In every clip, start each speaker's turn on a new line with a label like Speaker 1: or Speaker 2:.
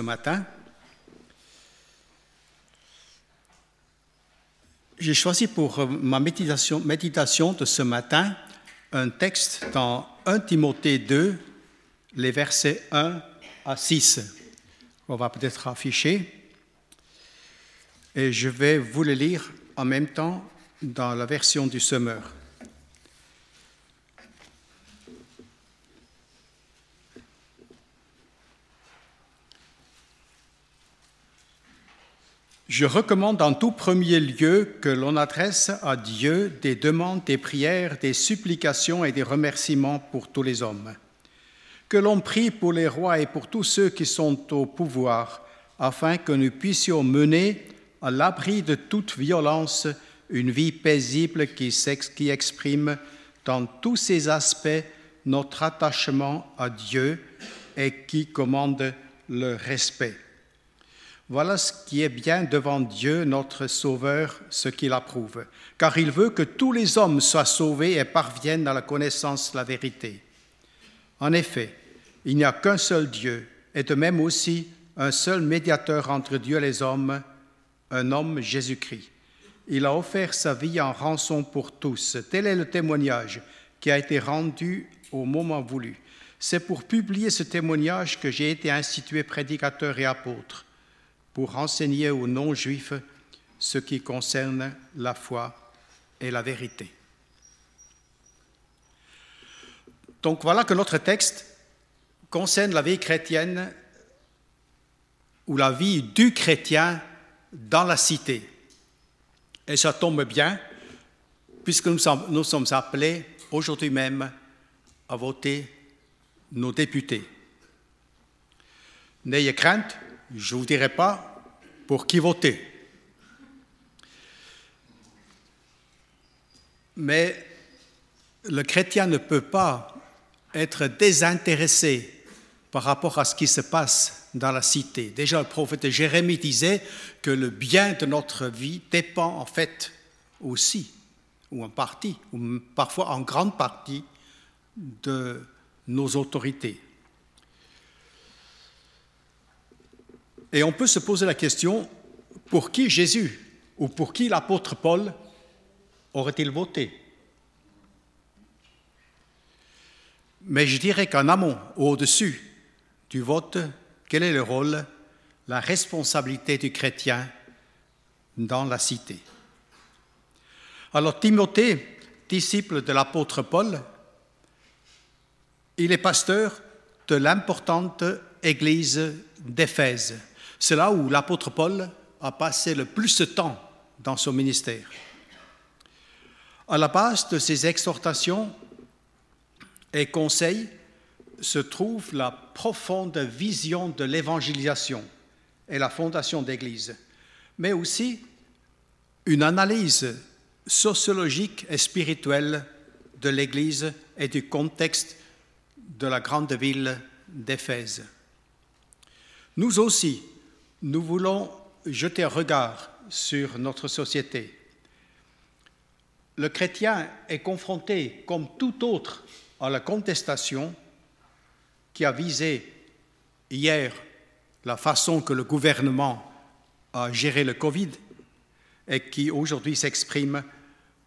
Speaker 1: ce matin. J'ai choisi pour ma méditation, méditation, de ce matin un texte dans 1 Timothée 2, les versets 1 à 6. On va peut-être afficher. Et je vais vous le lire en même temps dans la version du semeur. Je recommande en tout premier lieu que l'on adresse à Dieu des demandes, des prières, des supplications et des remerciements pour tous les hommes. Que l'on prie pour les rois et pour tous ceux qui sont au pouvoir, afin que nous puissions mener à l'abri de toute violence une vie paisible qui, exprime dans tous ses aspects notre attachement à Dieu et qui commande le respect. Voilà ce qui est bien devant Dieu, notre Sauveur, ce qu'il approuve, car il veut que tous les hommes soient sauvés et parviennent à la connaissance de la vérité. En effet, il n'y a qu'un seul Dieu, et de même aussi un seul médiateur entre Dieu et les hommes, un homme Jésus-Christ. Il a offert sa vie en rançon pour tous. Tel est le témoignage qui a été rendu au moment voulu. C'est pour publier ce témoignage que j'ai été institué prédicateur et apôtre pour enseigner aux non-juifs ce qui concerne la foi et la vérité. Donc voilà que notre texte concerne la vie chrétienne ou la vie du chrétien dans la cité. Et ça tombe bien, puisque nous sommes, nous sommes appelés aujourd'hui même à voter nos députés. N'ayez crainte, je ne vous dirai pas pour qui voter. Mais le chrétien ne peut pas être désintéressé par rapport à ce qui se passe dans la cité. Déjà, le prophète Jérémie disait que le bien de notre vie dépend en fait aussi, ou en partie, ou parfois en grande partie, de nos autorités. Et on peut se poser la question, pour qui Jésus ou pour qui l'apôtre Paul aurait-il voté? Mais je dirais qu'en amont, au-dessus du vote, quel est le rôle, la responsabilité du chrétien dans la cité? Alors Timothée, disciple de l'apôtre Paul, il est pasteur de l'importante église d'Éphèse. C'est là où l'apôtre Paul a passé le plus de temps dans son ministère. À la base de ses exhortations et conseils se trouve la profonde vision de l'évangélisation et la fondation d'Église, mais aussi une analyse sociologique et spirituelle de l'Église et du contexte de la grande ville d'Éphèse. Nous aussi, nous voulons jeter un regard sur notre société. Le chrétien est confronté, comme tout autre, à la contestation qui a visé hier la façon que le gouvernement a géré le Covid et qui aujourd'hui s'exprime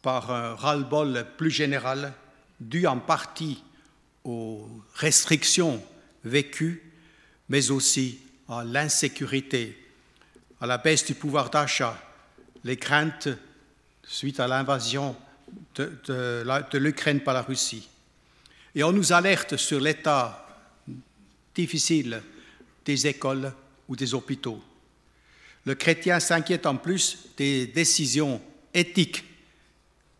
Speaker 1: par un ras-le-bol plus général dû en partie aux restrictions vécues, mais aussi à l'insécurité, à la baisse du pouvoir d'achat, les craintes suite à l'invasion de, l'Ukraine par la Russie. Et on nous alerte sur l'état difficile des écoles ou des hôpitaux. Le chrétien s'inquiète en plus des décisions éthiques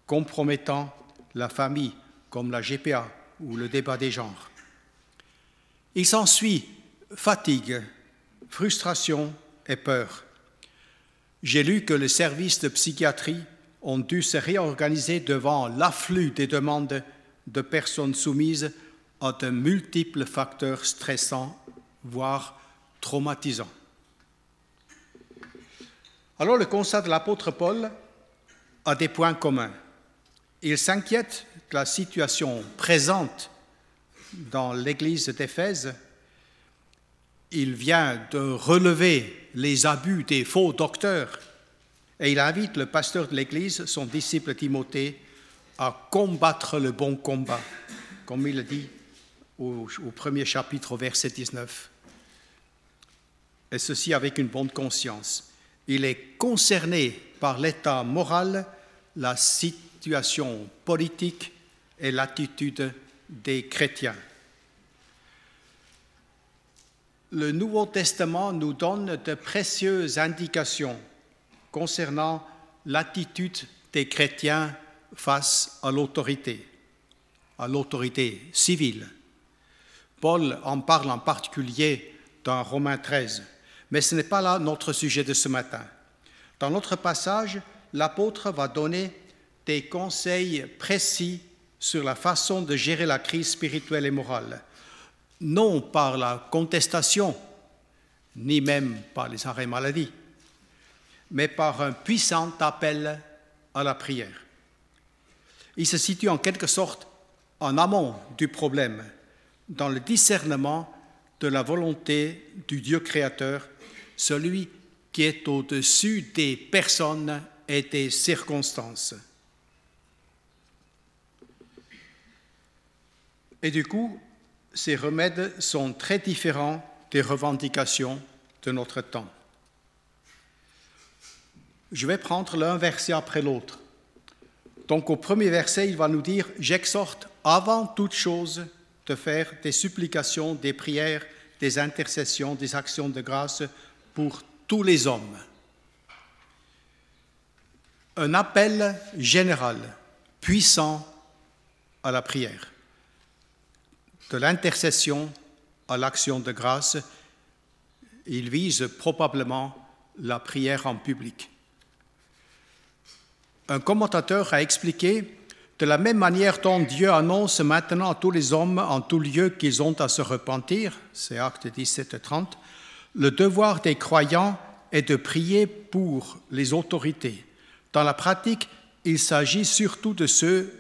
Speaker 1: compromettant la famille, comme la GPA ou le débat des genres. Il s'ensuit fatigue, frustration et peur. J'ai lu que les services de psychiatrie ont dû se réorganiser devant l'afflux des demandes de personnes soumises à de multiples facteurs stressants, voire traumatisants. Alors le constat de l'apôtre Paul a des points communs. Il s'inquiète de la situation présente dans l'Église d'Éphèse il vient de relever les abus des faux docteurs et il invite le pasteur de l'Église, son disciple Timothée, à combattre le bon combat, comme il le dit au, premier chapitre, au verset 19. Et ceci avec une bonne conscience. Il est concerné par l'état moral, la situation politique et l'attitude des chrétiens. Le Nouveau Testament nous donne de précieuses indications concernant l'attitude des chrétiens face à l'autorité, à l'autorité civile. Paul en parle en particulier dans Romains 13, mais ce n'est pas là notre sujet de ce matin. Dans notre passage, l'apôtre va donner des conseils précis sur la façon de gérer la crise spirituelle et morale, non par la contestation, ni même par les arrêts maladie, mais par un puissant appel à la prière. Il se situe en quelque sorte en amont du problème, dans le discernement de la volonté du Dieu créateur, celui qui est au-dessus des personnes et des circonstances. Et du coup, ces remèdes sont très différents des revendications de notre temps. Je vais prendre l'un verset après l'autre. Donc au premier verset, il va nous dire, j'exhorte avant toute chose de faire des supplications, des prières, des intercessions, des actions de grâce pour tous les hommes. Un appel général, puissant à la prière, de l'intercession à l'action de grâce. Il vise probablement la prière en public. Un commentateur a expliqué de la même manière dont Dieu annonce maintenant à tous les hommes en tout lieu qu'ils ont à se repentir, c'est Acte 17 et 30, le devoir des croyants est de prier pour les autorités. Dans la pratique, il s'agit surtout de ceux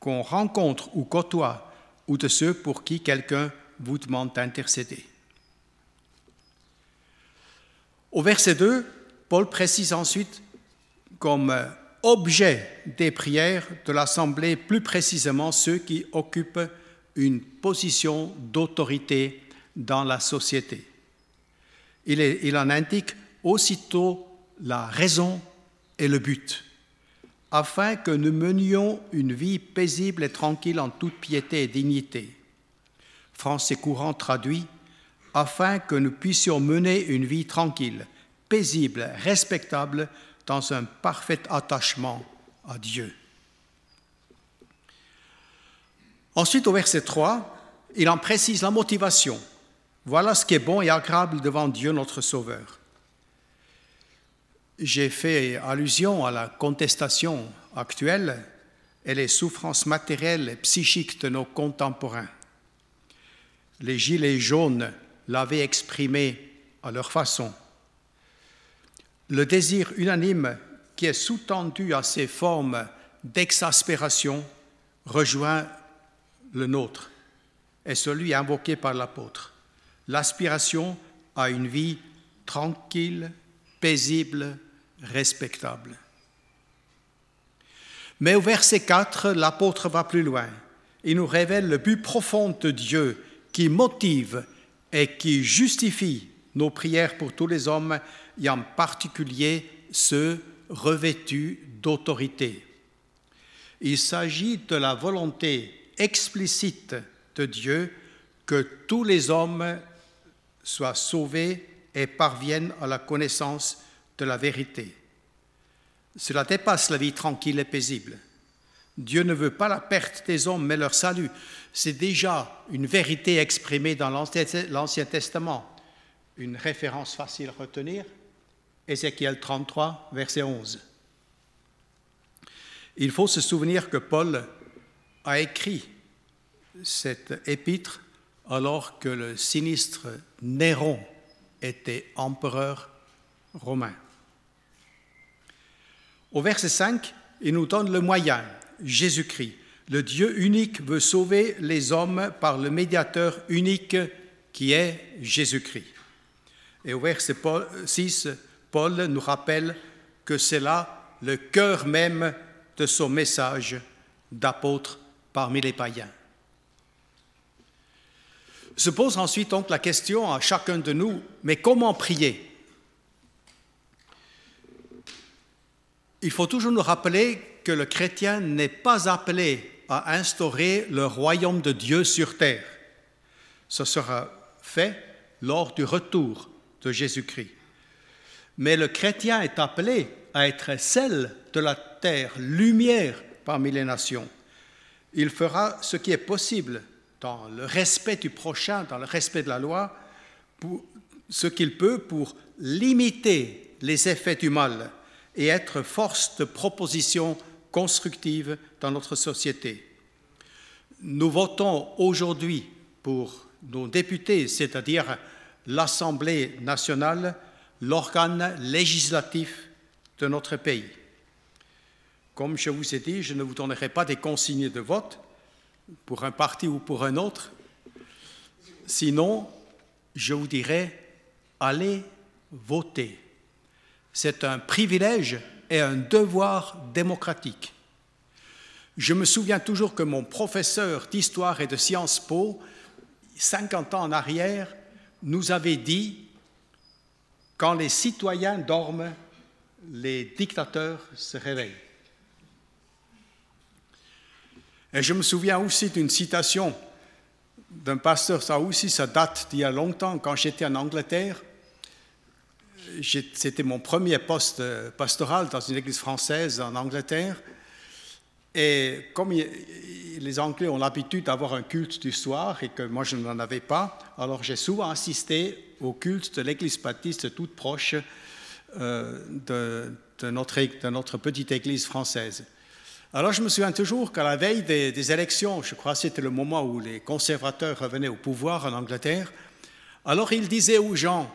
Speaker 1: qu'on rencontre ou côtoie, ou de ceux pour qui quelqu'un vous demande d'intercéder. Au verset 2, Paul précise ensuite comme objet des prières de l'Assemblée, plus précisément ceux qui occupent une position d'autorité dans la société il, en indique aussitôt la raison et le but, afin que nous menions une vie paisible et tranquille en toute piété et dignité. Français courant traduit, afin que nous puissions mener une vie tranquille, paisible, respectable, dans un parfait attachement à Dieu. Ensuite, au verset 3, il en précise la motivation voilà ce qui est bon et agréable devant Dieu notre Sauveur. J'ai fait allusion à la contestation actuelle et les souffrances matérielles et psychiques de nos contemporains. Les Gilets jaunes l'avaient exprimé à leur façon. Le désir unanime qui est sous-tendu à ces formes d'exaspération rejoint le nôtre et celui invoqué par l'apôtre l'aspiration à une vie tranquille, paisible, respectable. Mais au verset 4, l'apôtre va plus loin. Il nous révèle le but profond de Dieu qui motive et qui justifie nos prières pour tous les hommes et en particulier ceux revêtus d'autorité. Il s'agit de la volonté explicite de Dieu que tous les hommes soient sauvés et parviennent à la connaissance de la vérité. Cela dépasse la vie tranquille et paisible. Dieu ne veut pas la perte des hommes, mais leur salut. C'est déjà une vérité exprimée dans l'Ancien Testament. Une référence facile à retenir, Ézéchiel 33, verset 11. Il faut se souvenir que Paul a écrit cette épître alors que le sinistre Néron était empereur romain. Au verset 5, il nous donne le moyen, Jésus-Christ. Le Dieu unique veut sauver les hommes par le médiateur unique qui est Jésus-Christ. Et au verset 6, Paul nous rappelle que c'est là le cœur même de son message d'apôtre parmi les païens. Se pose ensuite donc la question à chacun de nous, mais comment prier Il faut toujours nous rappeler que le chrétien n'est pas appelé à instaurer le royaume de Dieu sur terre. Ce sera fait lors du retour de Jésus-Christ. Mais le chrétien est appelé à être sel de la terre, lumière parmi les nations. Il fera ce qui est possible dans le respect du prochain, dans le respect de la loi, pour ce qu'il peut pour limiter les effets du mal et être force de proposition constructive dans notre société. Nous votons aujourd'hui pour nos députés, c'est-à-dire l'Assemblée nationale, l'organe législatif de notre pays. Comme je vous ai dit, je ne vous donnerai pas des consignes de vote pour un parti ou pour un autre. Sinon, je vous dirai, allez voter. C'est un privilège et un devoir démocratique. Je me souviens toujours que mon professeur d'histoire et de Sciences Po, 50 ans en arrière, nous avait dit, quand les citoyens dorment, les dictateurs se réveillent. Et je me souviens aussi d'une citation d'un pasteur, ça aussi, ça date d'il y a longtemps, quand j'étais en Angleterre c'était mon premier poste pastoral dans une église française en Angleterre. Et comme les Anglais ont l'habitude d'avoir un culte du soir et que moi je n'en avais pas, alors j'ai souvent assisté au culte de l'église baptiste toute proche euh, de, notre, petite église française. Alors je me souviens toujours qu'à la veille des, élections, je crois que c'était le moment où les conservateurs revenaient au pouvoir en Angleterre, alors il disait aux gens,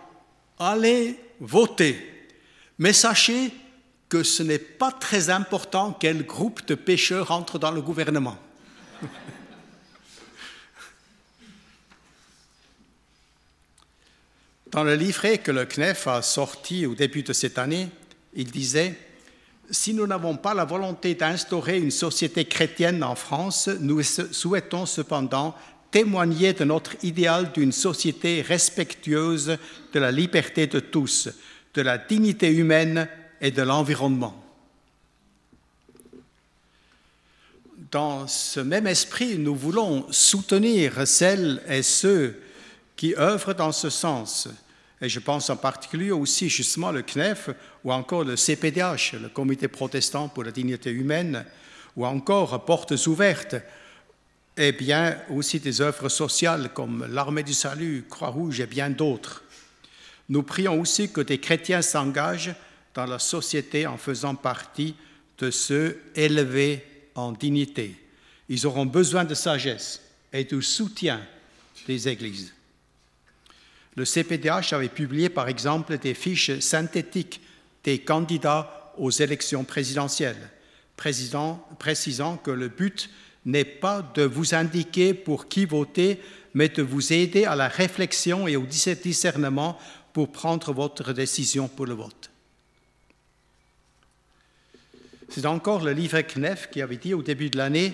Speaker 1: allez voter. Mais sachez que ce n'est pas très important quel groupe de pêcheurs entre dans le gouvernement. Dans le livret que le CNEF a sorti au début de cette année, il disait Si nous n'avons pas la volonté d'instaurer une société chrétienne en France, nous souhaitons cependant témoigner de notre idéal d'une société respectueuse de la liberté de tous, de la dignité humaine et de l'environnement. Dans ce même esprit, nous voulons soutenir celles et ceux qui œuvrent dans ce sens. Et je pense en particulier aussi justement le CNEF ou encore le CPDH, le Comité protestant pour la dignité humaine, ou encore Portes ouvertes, et bien aussi des œuvres sociales comme l'Armée du Salut, Croix-Rouge et bien d'autres. Nous prions aussi que des chrétiens s'engagent dans la société en faisant partie de ceux élevés en dignité. Ils auront besoin de sagesse et du soutien des églises. Le CPDH avait publié par exemple des fiches synthétiques des candidats aux élections présidentielles, précisant que le but n'est pas de vous indiquer pour qui voter, mais de vous aider à la réflexion et au discernement pour prendre votre décision pour le vote. C'est encore le livre Knef qui avait dit au début de l'année,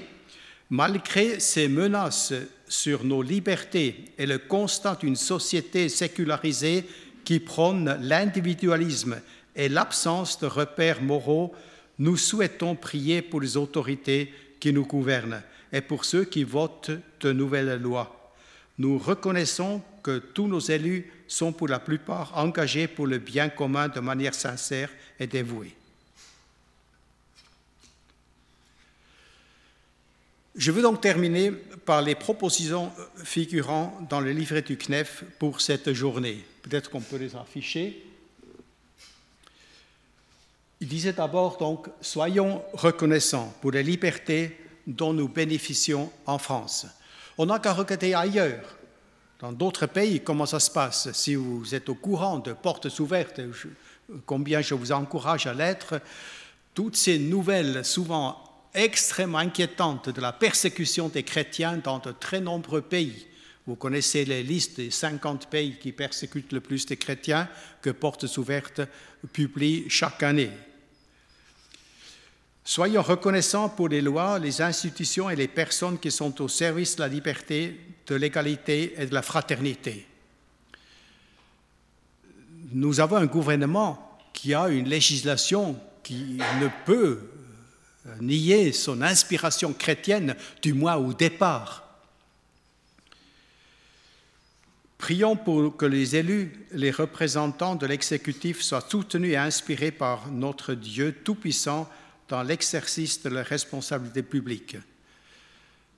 Speaker 1: malgré ces menaces sur nos libertés et le constat d'une société sécularisée qui prône l'individualisme et l'absence de repères moraux, nous souhaitons prier pour les autorités qui nous gouvernent et pour ceux qui votent de nouvelles lois. Nous reconnaissons que tous nos élus sont pour la plupart engagés pour le bien commun de manière sincère et dévouée. Je veux donc terminer par les propositions figurant dans le livret du CNEF pour cette journée. Peut-être qu'on peut les afficher. Il disait d'abord donc, soyons reconnaissants pour les libertés dont nous bénéficions en France. On n'a qu'à regarder ailleurs, dans d'autres pays, comment ça se passe? Si vous êtes au courant de portes ouvertes, combien je vous encourage à l'être, toutes ces nouvelles, souvent extrêmement inquiétantes, de la persécution des chrétiens dans de très nombreux pays, Vous connaissez les listes des 50 pays qui persécutent le plus de chrétiens que Portes Ouvertes publie chaque année. Soyons reconnaissants pour les lois, les institutions et les personnes qui sont au service de la liberté, de l'égalité et de la fraternité. Nous avons un gouvernement qui a une législation qui ne peut nier son inspiration chrétienne, du moins au départ. Prions pour que les élus, les représentants de l'exécutif soient soutenus et inspirés par notre Dieu Tout-Puissant dans l'exercice de leurs responsabilités publiques.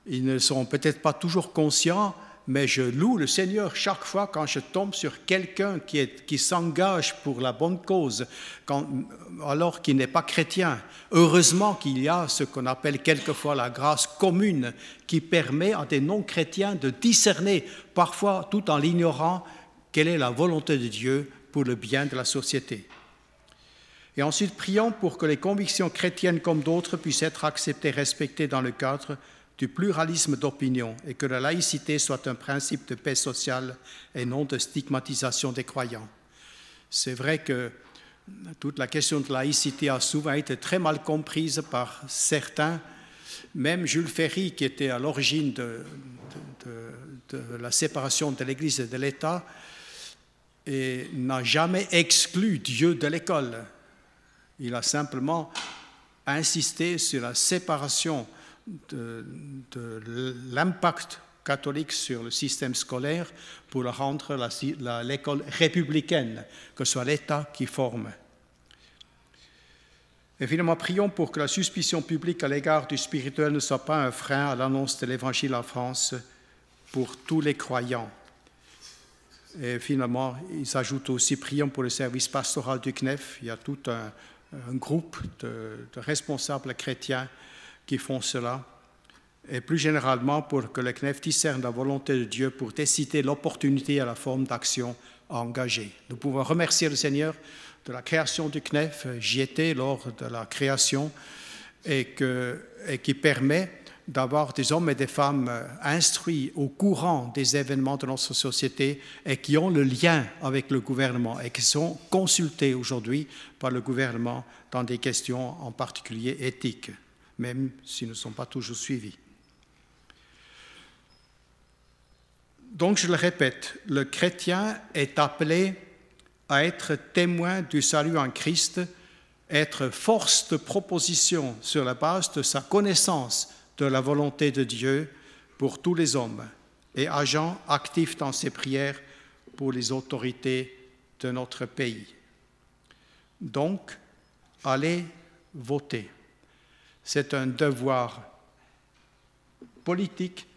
Speaker 1: Ils ne sont peut-être pas toujours conscients mais je loue le Seigneur chaque fois quand je tombe sur quelqu'un qui, qui s'engage pour la bonne cause, alors qu'il n'est pas chrétien. Heureusement qu'il y a ce qu'on appelle quelquefois la grâce commune, qui permet à des non-chrétiens de discerner, parfois tout en l'ignorant, quelle est la volonté de Dieu pour le bien de la société. Et ensuite, prions pour que les convictions chrétiennes comme d'autres puissent être acceptées, respectées dans le cadre du pluralisme d'opinion et que la laïcité soit un principe de paix sociale et non de stigmatisation des croyants. C'est vrai que toute la question de laïcité a souvent été très mal comprise par certains, même Jules Ferry, qui était à l'origine de, la séparation de l'Église et de l'État, n'a jamais exclu Dieu de l'école. Il a simplement insisté sur la séparation de, l'impact catholique sur le système scolaire pour rendre l'école républicaine, que ce soit l'État qui forme. Et finalement, prions pour que la suspicion publique à l'égard du spirituel ne soit pas un frein à l'annonce de l'Évangile en France pour tous les croyants. Et finalement, il s'ajoute aussi, prions pour le service pastoral du CNEF. Il y a tout un, groupe de responsables chrétiens qui font cela, et plus généralement pour que le CNEF discerne la volonté de Dieu pour décider l'opportunité à la forme d'action engagée. Nous pouvons remercier le Seigneur de la création du CNEF. J'y étais lors de la création et qui permet d'avoir des hommes et des femmes instruits au courant des événements de notre société et qui ont le lien avec le gouvernement et qui sont consultés aujourd'hui par le gouvernement dans des questions en particulier éthiques même s'ils ne sont pas toujours suivis. Donc, je le répète, le chrétien est appelé à être témoin du salut en Christ, être force de proposition sur la base de sa connaissance de la volonté de Dieu pour tous les hommes et agent actif dans ses prières pour les autorités de notre pays. Donc, allez voter. C'est un devoir politique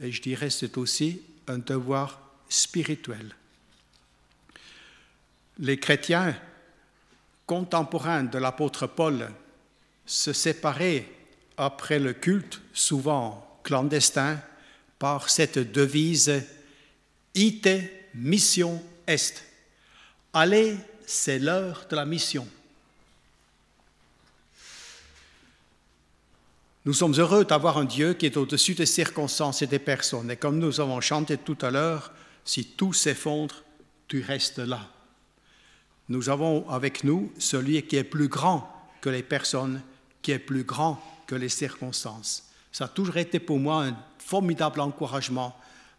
Speaker 1: et je dirais c'est aussi un devoir spirituel. Les chrétiens contemporains de l'apôtre Paul se séparaient après le culte, souvent clandestin, par cette devise Ite mission est. Allez, c'est l'heure de la mission. Nous sommes heureux d'avoir un Dieu qui est au-dessus des circonstances et des personnes. Et comme nous avons chanté tout à l'heure, si tout s'effondre, tu restes là. Nous avons avec nous celui qui est plus grand que les personnes, qui est plus grand que les circonstances. Ça a toujours été pour moi un formidable encouragement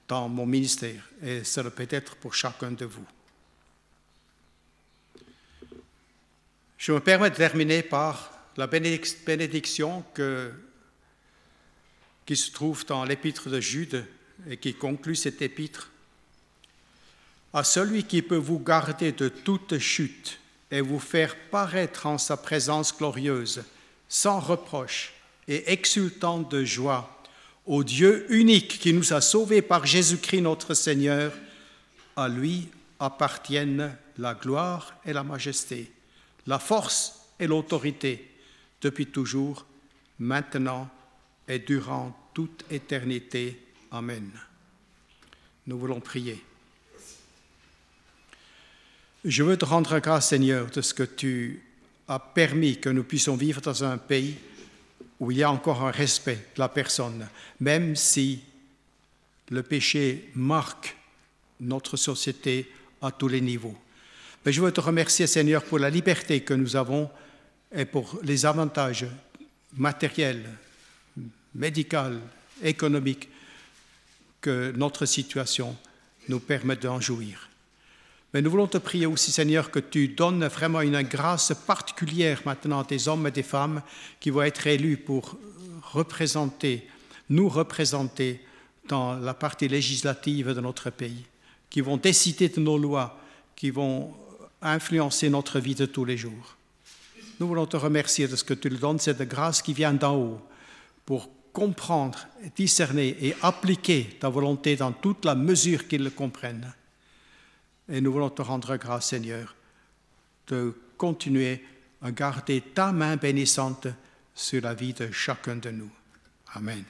Speaker 1: dans mon ministère et ça le peut être pour chacun de vous. Je me permets de terminer par la bénédiction que qui se trouve dans l'épître de Jude et qui conclut cette épître. À celui qui peut vous garder de toute chute et vous faire paraître en sa présence glorieuse, sans reproche et exultant de joie, au Dieu unique qui nous a sauvés par Jésus-Christ notre Seigneur, à lui appartiennent la gloire et la majesté, la force et l'autorité, depuis toujours, maintenant et durant toute éternité. Amen. Nous voulons prier. Je veux te rendre grâce, Seigneur, de ce que tu as permis que nous puissions vivre dans un pays où il y a encore un respect de la personne, même si le péché marque notre société à tous les niveaux. Mais je veux te remercier, Seigneur, pour la liberté que nous avons et pour les avantages matériels, médicaux, économiques que notre situation nous permet d'en jouir. Mais nous voulons te prier aussi, Seigneur, que tu donnes vraiment une grâce particulière maintenant à tes hommes et des femmes qui vont être élus pour représenter, nous représenter dans la partie législative de notre pays, qui vont décider de nos lois, qui vont influencer notre vie de tous les jours. Nous voulons te remercier de ce que tu nous donnes, cette grâce qui vient d'en haut, pour comprendre, discerner et appliquer ta volonté dans toute la mesure qu'ils le comprennent. Et nous voulons te rendre grâce, Seigneur, de continuer à garder ta main bénissante sur la vie de chacun de nous. Amen.